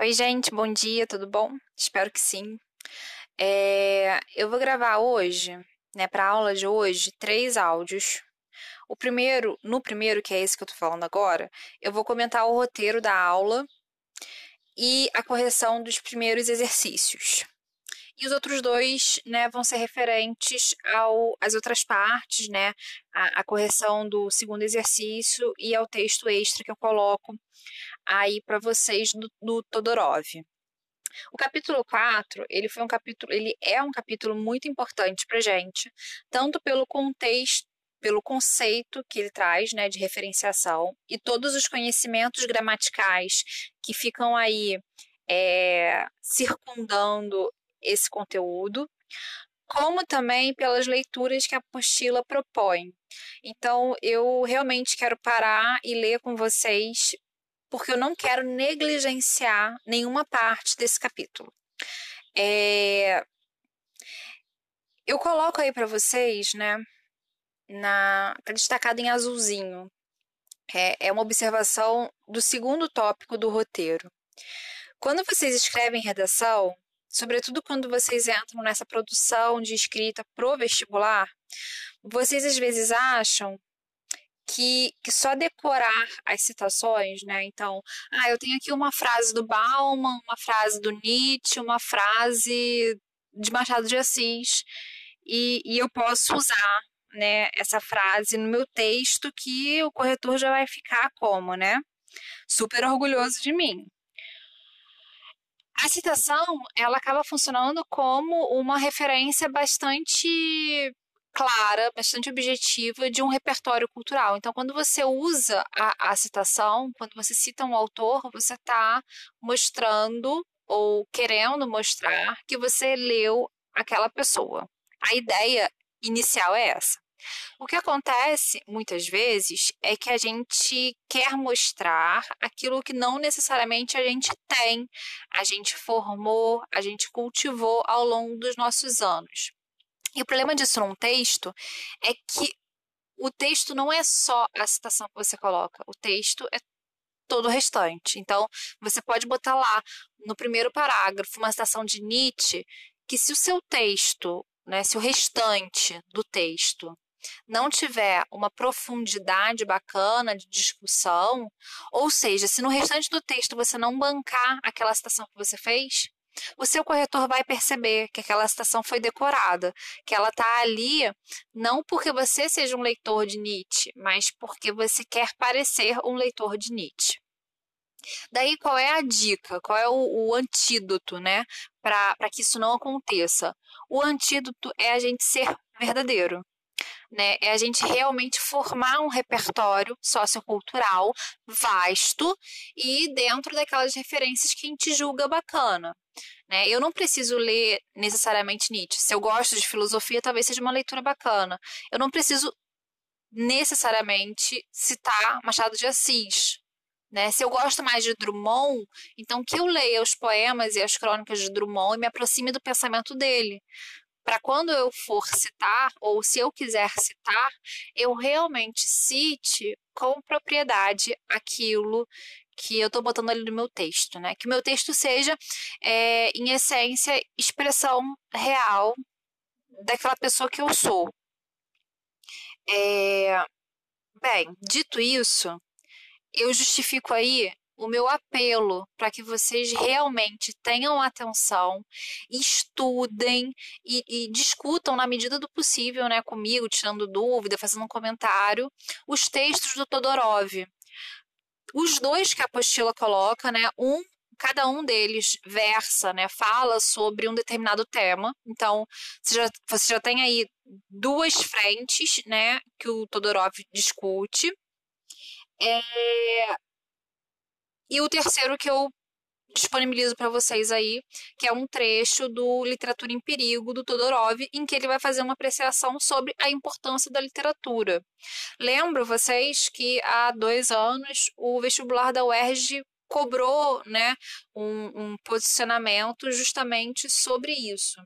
Oi, gente, bom dia, tudo bom? Espero que sim. É, eu vou gravar hoje, né, para a aula de hoje, três áudios. O primeiro, no primeiro, que é esse que eu tô falando agora, eu vou comentar o roteiro da aula e a correção dos primeiros exercícios. E os outros dois, né, vão ser referentes ao, às outras partes, né, a, a correção do segundo exercício e ao texto extra que eu coloco aí para vocês do, do Todorov. O capítulo 4, ele foi um capítulo, ele é um capítulo muito importante para gente, tanto pelo contexto, pelo conceito que ele traz, né, de referenciação e todos os conhecimentos gramaticais que ficam aí é, circundando esse conteúdo, como também pelas leituras que a apostila propõe. Então, eu realmente quero parar e ler com vocês, porque eu não quero negligenciar nenhuma parte desse capítulo. É... Eu coloco aí para vocês, né, na... destacado em azulzinho. É, é uma observação do segundo tópico do roteiro. Quando vocês escrevem redação, sobretudo quando vocês entram nessa produção de escrita pro vestibular, vocês às vezes acham que, que, só decorar as citações, né? Então, ah, eu tenho aqui uma frase do Bauman, uma frase do Nietzsche, uma frase de Machado de Assis, e, e eu posso usar né, essa frase no meu texto que o corretor já vai ficar como, né? Super orgulhoso de mim. A citação, ela acaba funcionando como uma referência bastante clara, bastante objetiva de um repertório cultural. Então, quando você usa a, a citação, quando você cita um autor, você está mostrando ou querendo mostrar que você leu aquela pessoa. A ideia inicial é essa. O que acontece muitas vezes é que a gente quer mostrar aquilo que não necessariamente a gente tem, a gente formou, a gente cultivou ao longo dos nossos anos. E o problema disso num texto é que o texto não é só a citação que você coloca, o texto é todo o restante. Então, você pode botar lá no primeiro parágrafo uma citação de Nietzsche, que se o seu texto, né, se o restante do texto não tiver uma profundidade bacana de discussão, ou seja, se no restante do texto você não bancar aquela citação que você fez, o seu corretor vai perceber que aquela citação foi decorada, que ela está ali não porque você seja um leitor de Nietzsche, mas porque você quer parecer um leitor de Nietzsche. Daí, qual é a dica? Qual é o, o antídoto, né? Para que isso não aconteça? O antídoto é a gente ser verdadeiro né? É a gente realmente formar um repertório sociocultural vasto e dentro daquelas referências que a gente julga bacana. Né? Eu não preciso ler necessariamente Nietzsche. Se eu gosto de filosofia, talvez seja uma leitura bacana. Eu não preciso necessariamente citar Machado de Assis. Né? Se eu gosto mais de Drummond, então que eu leia os poemas e as crônicas de Drummond e me aproxime do pensamento dele para quando eu for citar, ou se eu quiser citar, eu realmente cite com propriedade aquilo que eu estou botando ali no meu texto, né? Que o meu texto seja, é, em essência, expressão real daquela pessoa que eu sou. É, bem, dito isso, eu justifico aí o meu apelo para que vocês realmente tenham atenção, estudem e, e, discutam na medida do possível, né, comigo, tirando dúvida, fazendo um comentário, os textos do Todorov. Os dois que a apostila coloca, né, um cada um deles versa, né, fala sobre um determinado tema. Então, você já, você já tem aí duas frentes, né, que o Todorov discute. É, e o terceiro que eu disponibilizo para vocês aí, que é um trecho do Literatura em Perigo, do Todorov, em que ele vai fazer uma apreciação sobre a importância da literatura. Lembro vocês que há dois anos o vestibular da UERJ cobrou né, um, um posicionamento justamente sobre isso.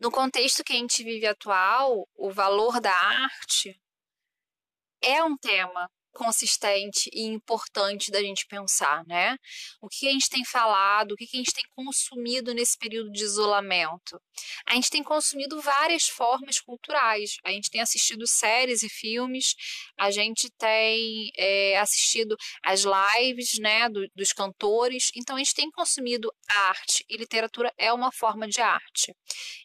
No contexto que a gente vive atual, o valor da arte é um tema consistente e importante da gente pensar, né? O que a gente tem falado, o que a gente tem consumido nesse período de isolamento? A gente tem consumido várias formas culturais. A gente tem assistido séries e filmes, a gente tem é, assistido as lives, né, do, dos cantores. Então a gente tem consumido arte e literatura é uma forma de arte.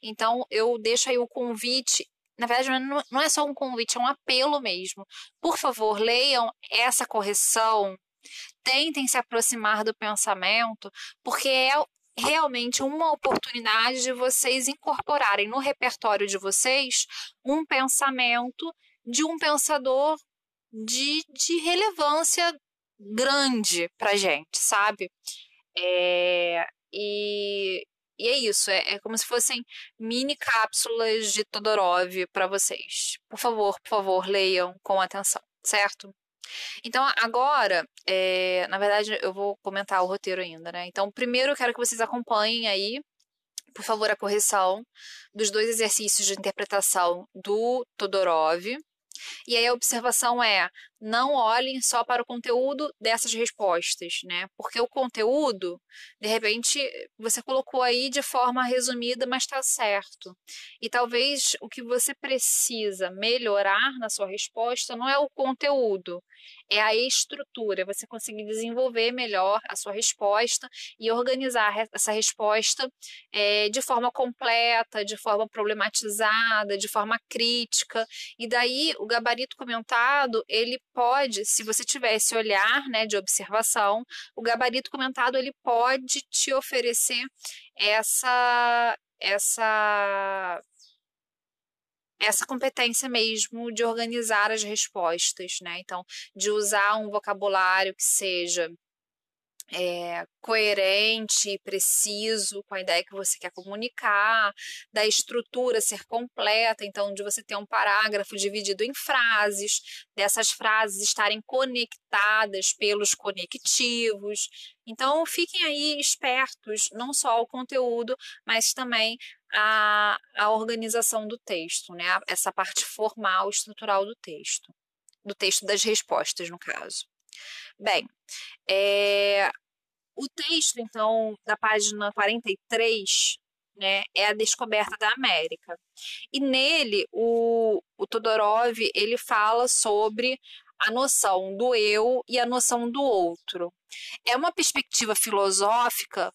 Então eu deixo aí o convite na verdade, não é só um convite, é um apelo mesmo. Por favor, leiam essa correção, tentem se aproximar do pensamento, porque é realmente uma oportunidade de vocês incorporarem no repertório de vocês um pensamento de um pensador de, de relevância grande para gente, sabe? É, e, e é isso, é, é como se fossem mini cápsulas de Todorov para vocês. Por favor, por favor, leiam com atenção, certo? Então, agora, é, na verdade, eu vou comentar o roteiro ainda, né? Então, primeiro eu quero que vocês acompanhem aí, por favor, a correção dos dois exercícios de interpretação do Todorov. E aí a observação é: não olhem só para o conteúdo dessas respostas, né? Porque o conteúdo, de repente, você colocou aí de forma resumida, mas está certo. E talvez o que você precisa melhorar na sua resposta não é o conteúdo, é a estrutura, você conseguir desenvolver melhor a sua resposta e organizar essa resposta é, de forma completa, de forma problematizada, de forma crítica. E daí o gabarito comentado ele pode, se você tiver esse olhar né, de observação, o gabarito comentado ele pode te oferecer essa essa essa competência mesmo de organizar as respostas, né? Então, de usar um vocabulário que seja é, coerente preciso com a ideia que você quer comunicar, da estrutura ser completa, então de você ter um parágrafo dividido em frases, dessas frases estarem conectadas pelos conectivos. Então fiquem aí espertos, não só ao conteúdo, mas também a, a organização do texto, né? essa parte formal, estrutural do texto, do texto das respostas, no caso. Bem, é, o texto, então, da página 43, né, é a descoberta da América. E nele, o, o Todorov, ele fala sobre a noção do eu e a noção do outro. É uma perspectiva filosófica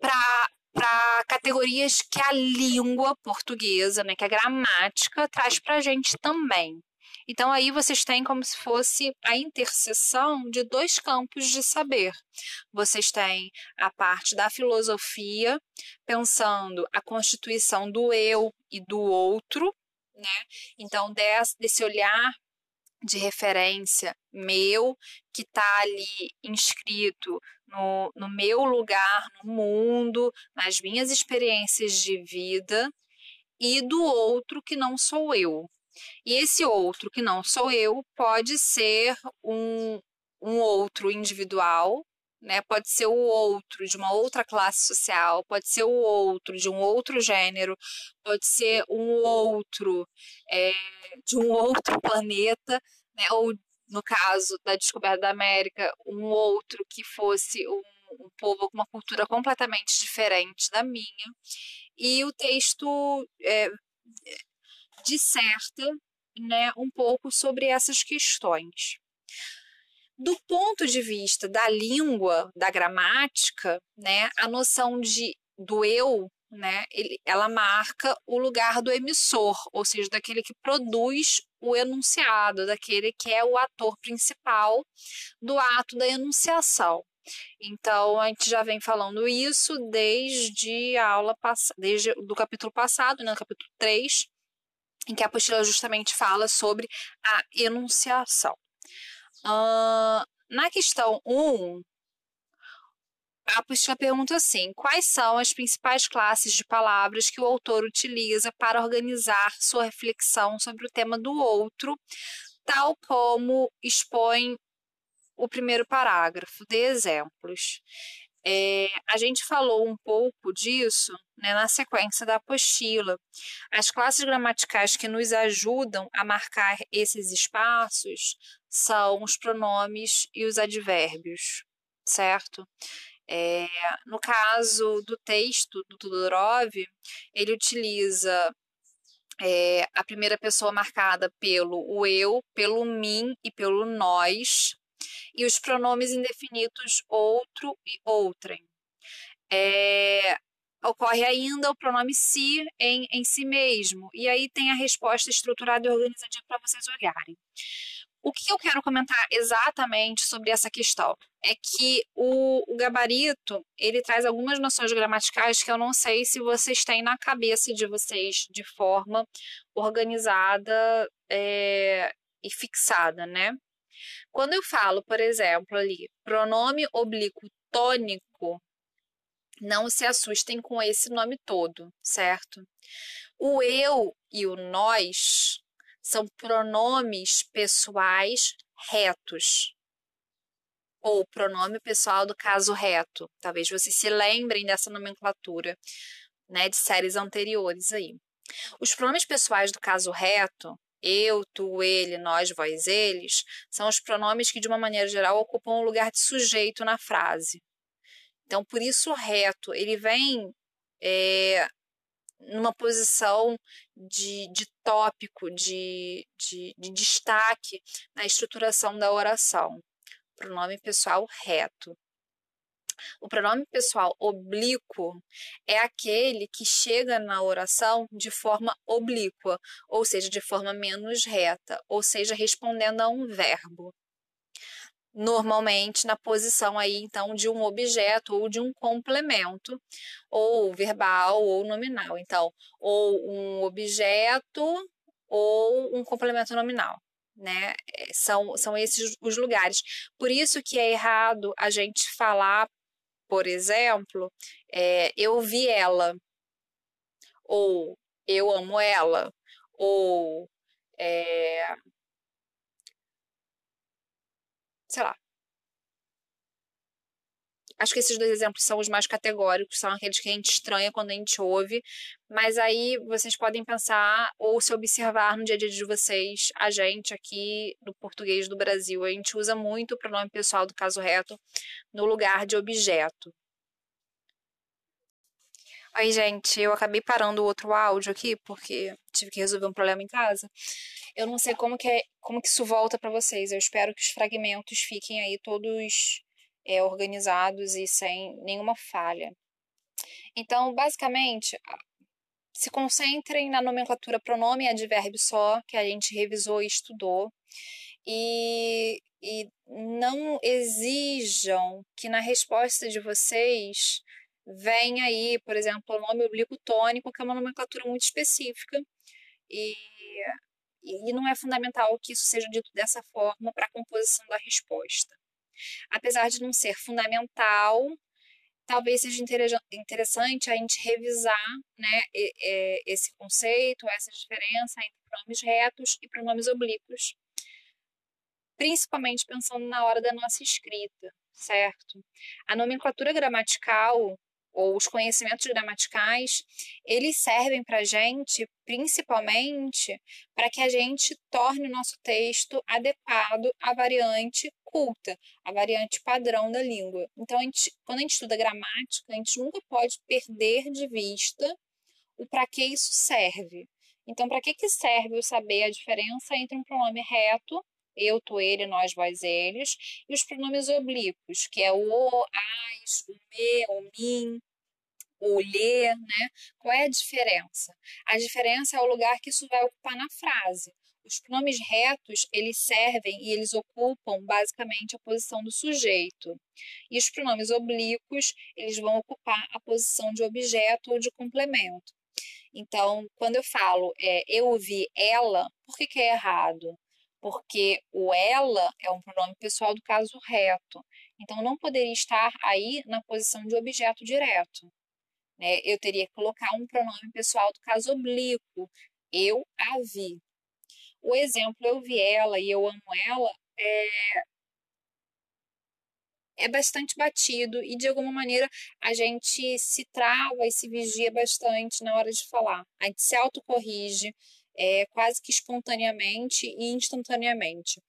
para categorias que a língua portuguesa, né, que a gramática traz para a gente também. Então, aí vocês têm como se fosse a interseção de dois campos de saber. Vocês têm a parte da filosofia, pensando a constituição do eu e do outro, né? Então, desse olhar de referência meu, que está ali inscrito no, no meu lugar no mundo, nas minhas experiências de vida, e do outro que não sou eu, e esse outro, que não sou eu, pode ser um, um outro individual, né? Pode ser o outro de uma outra classe social, pode ser o outro de um outro gênero, pode ser um outro é, de um outro planeta, né? Ou no caso da descoberta da América, um outro que fosse um, um povo com uma cultura completamente diferente da minha. E o texto é, disserta né, um pouco sobre essas questões. Do ponto de vista da língua, da gramática, né, a noção de do eu, né, ele, ela marca o lugar do emissor, ou seja, daquele que produz o enunciado, daquele que é o ator principal do ato da enunciação. Então, a gente já vem falando isso desde a aula passada, desde do capítulo passado, né, no capítulo 3, em que a apostila justamente fala sobre a enunciação. Uh, na questão 1, a apostila pergunta assim: quais são as principais classes de palavras que o autor utiliza para organizar sua reflexão sobre o tema do outro, tal como expõe o primeiro parágrafo? Dê exemplos. É, a gente falou um pouco disso né, na sequência da apostila. As classes gramaticais que nos ajudam a marcar esses espaços são os pronomes e os advérbios, certo? É, no caso do texto do Tudorov, ele utiliza é, a primeira pessoa marcada pelo o eu, pelo mim e pelo nós, e os pronomes indefinidos outro e outrem. É, ocorre ainda o pronome si em, em si mesmo, e aí tem a resposta estruturada e organizadinha para vocês olharem. O que eu quero comentar exatamente sobre essa questão é que o, o, gabarito ele traz algumas noções gramaticais que eu não sei se vocês têm na cabeça de vocês de forma organizada é, e fixada, né? Quando eu falo, por exemplo, ali, pronome oblíquo tônico, não se assustem com esse nome todo, certo? O eu e o nós são pronomes pessoais retos. Ou pronome pessoal do caso reto. Talvez vocês se lembrem dessa nomenclatura, né, de séries anteriores aí. Os pronomes pessoais do caso reto, eu, tu, ele, nós, vós, eles, são os pronomes que, de uma maneira geral, ocupam o lugar de sujeito na frase. Então, por isso, o reto, ele vem é, numa posição de, de tópico, de, de, de destaque na estruturação da oração. Pronome pessoal reto. O pronome pessoal oblíquo é aquele que chega na oração de forma oblíqua, ou seja, de forma menos reta, ou seja, respondendo a um verbo normalmente na posição aí então de um objeto ou de um complemento, ou verbal ou nominal. Então, ou um objeto ou um complemento nominal. Né? É, são, são esses os lugares. Por isso que é errado a gente falar, por exemplo, é, eu vi ela, ou eu amo ela, ou é, sei lá. Acho que esses dois exemplos são os mais categóricos, são aqueles que a gente estranha quando a gente ouve, mas aí vocês podem pensar ou se observar no dia a dia de vocês, a gente aqui do português do Brasil, a gente usa muito o pronome pessoal do caso reto no lugar de objeto. Aí, gente, eu acabei parando o outro áudio aqui porque tive que resolver um problema em casa. Eu não sei como que, é, como que isso volta para vocês. Eu espero que os fragmentos fiquem aí todos é, organizados e sem nenhuma falha. Então, basicamente, se concentrem na nomenclatura pronome e advérbio só, que a gente revisou e estudou. E, e não exijam que na resposta de vocês venha aí, por exemplo, o nome oblíquo tônico, que é uma nomenclatura muito específica. E e não é fundamental que isso seja dito dessa forma para a composição da resposta. Apesar de não ser fundamental, talvez seja interessante a gente revisar né, esse conceito, essa diferença entre pronomes retos e pronomes oblíquos, principalmente pensando na hora da nossa escrita, certo? A nomenclatura gramatical ou os conhecimentos gramaticais, eles servem para a gente, principalmente, para que a gente torne o nosso texto adequado à variante culta, à variante padrão da língua. Então, a gente, quando a gente estuda gramática, a gente nunca pode perder de vista o para que isso serve. Então, para que, que serve eu saber a diferença entre um pronome reto eu, tu, ele, nós, vós, eles, e os pronomes oblíquos, que é o, as, o me, o mim, o lhe, né? Qual é a diferença? A diferença é o lugar que isso vai ocupar na frase. Os pronomes retos, eles servem e eles ocupam basicamente a posição do sujeito. E os pronomes oblíquos, eles vão ocupar a posição de objeto ou de complemento. Então, quando eu falo é, eu ouvi ela, por que, que é errado? porque o ela é um pronome pessoal do caso reto. Então, não poderia estar aí na posição de objeto direto. Né? Eu teria que colocar um pronome pessoal do caso oblíquo. Eu a vi. O exemplo eu vi ela e eu amo ela é, é bastante batido e de alguma maneira a gente se trava e se vigia bastante na hora de falar. A gente se autocorrige, é, quase que espontaneamente e instantaneamente.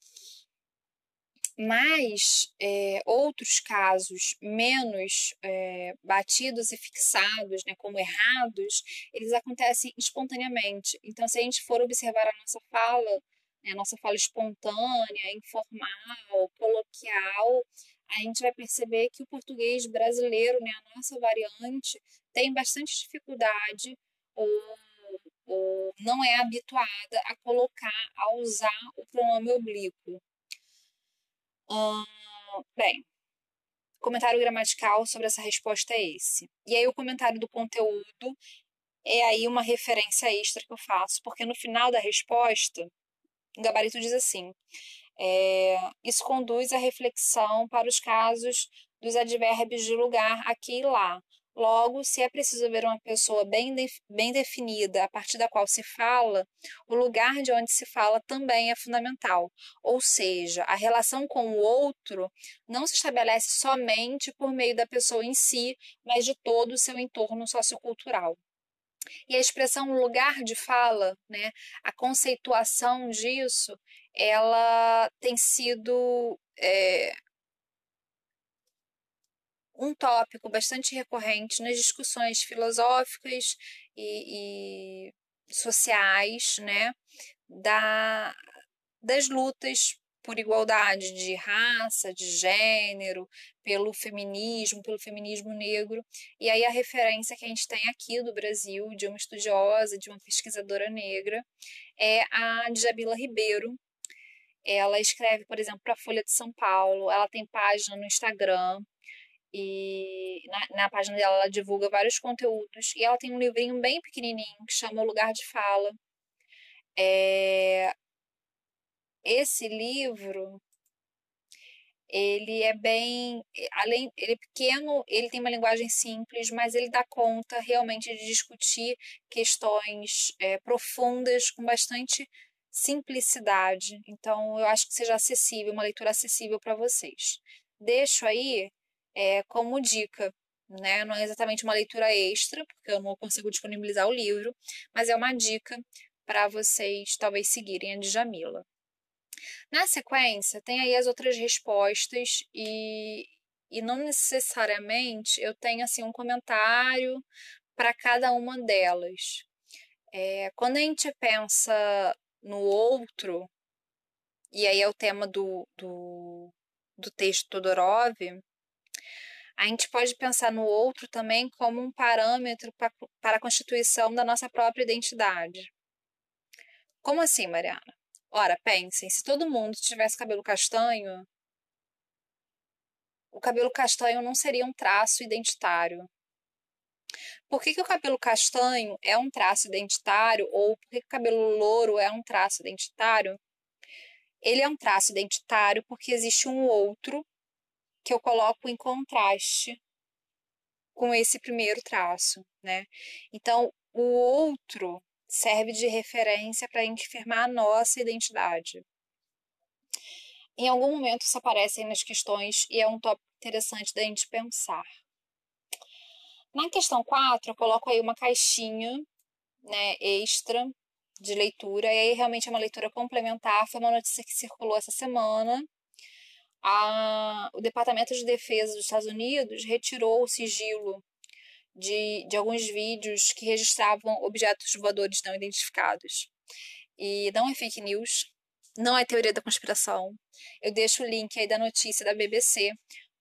Mas é, outros casos menos é, batidos e fixados, né, como errados, eles acontecem espontaneamente. Então, se a gente for observar a nossa fala, né, a nossa fala espontânea, informal, coloquial, a gente vai perceber que o português brasileiro, né, a nossa variante, tem bastante dificuldade ou, ou não é habituada a colocar, a usar o pronome oblíquo. Hum, bem, comentário gramatical sobre essa resposta é esse. E aí o comentário do conteúdo é aí uma referência extra que eu faço, porque no final da resposta, o gabarito diz assim: é, isso conduz à reflexão para os casos dos advérbios de lugar aqui e lá. Logo, se é preciso ver uma pessoa bem, de, bem definida, a partir da qual se fala, o lugar de onde se fala também é fundamental. Ou seja, a relação com o outro não se estabelece somente por meio da pessoa em si, mas de todo o seu entorno sociocultural. E a expressão lugar de fala, né, a conceituação disso, ela tem sido é, um tópico bastante recorrente nas discussões filosóficas e, e sociais, né, da, das lutas por igualdade de raça, de gênero, pelo feminismo, pelo feminismo negro. E aí a referência que a gente tem aqui do Brasil, de uma estudiosa, de uma pesquisadora negra, é a Djabila Ribeiro. Ela escreve, por exemplo, para a Folha de São Paulo, ela tem página no Instagram, e na, na, página dela ela divulga vários conteúdos. E ela tem um livrinho bem pequenininho que chama O Lugar de Fala. É, esse livro ele é bem além ele é pequeno ele tem uma linguagem simples mas ele dá conta realmente de discutir questões é, profundas com bastante simplicidade então eu acho que seja acessível uma leitura acessível para vocês deixo aí é, como dica né não é exatamente uma leitura extra porque eu não consigo disponibilizar o livro mas é uma dica para vocês talvez seguirem a Djamila na sequência, tem aí as outras respostas e, e não necessariamente eu tenho assim um comentário para cada uma delas. É, quando a gente pensa no outro, e aí é o tema do, do, do texto Todorov, a gente pode pensar no outro também como um parâmetro para, para a constituição da nossa própria identidade. Como assim, Mariana? Ora, pensem, se todo mundo tivesse cabelo castanho, o cabelo castanho não seria um traço identitário. Por que, que o cabelo castanho é um traço identitário ou por que, que o cabelo louro é um traço identitário? Ele é um traço identitário porque existe um outro que eu coloco em contraste com esse primeiro traço, né? Então, o outro serve de referência para firmar a nossa identidade. Em algum momento isso aparece nas questões e é um tópico interessante da gente pensar. Na questão 4, eu coloco aí uma caixinha né, extra de leitura, e aí realmente é uma leitura complementar. Foi uma notícia que circulou essa semana. A, o Departamento de Defesa dos Estados Unidos retirou o sigilo de, de alguns vídeos que registravam objetos voadores não identificados. E não é fake news, não é teoria da conspiração. Eu deixo o link aí da notícia da BBC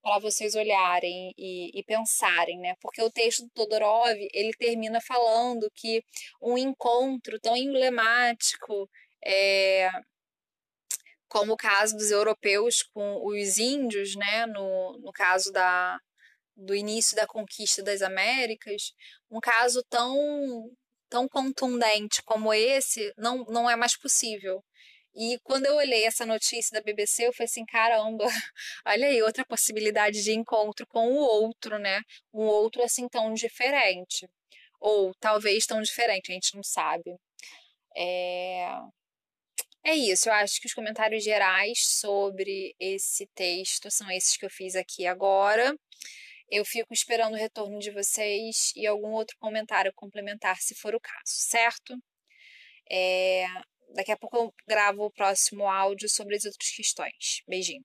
para vocês olharem e, e, pensarem, né? Porque o texto do Todorov ele termina falando que um encontro tão emblemático é, como o caso dos europeus com os índios, né? No, no caso da, do início da conquista das Américas, um caso tão tão contundente como esse não, não é mais possível. E quando eu olhei essa notícia da BBC, eu falei assim, caramba, olha aí outra possibilidade de encontro com o outro, né? Um outro assim tão diferente. Ou talvez tão diferente, a gente não sabe. É... É isso, eu acho que os comentários gerais sobre esse texto são esses que eu fiz aqui agora. Eu fico esperando o retorno de vocês e algum outro comentário complementar, se for o caso, certo? É, daqui a pouco eu gravo o próximo áudio sobre as outras questões. Beijinho.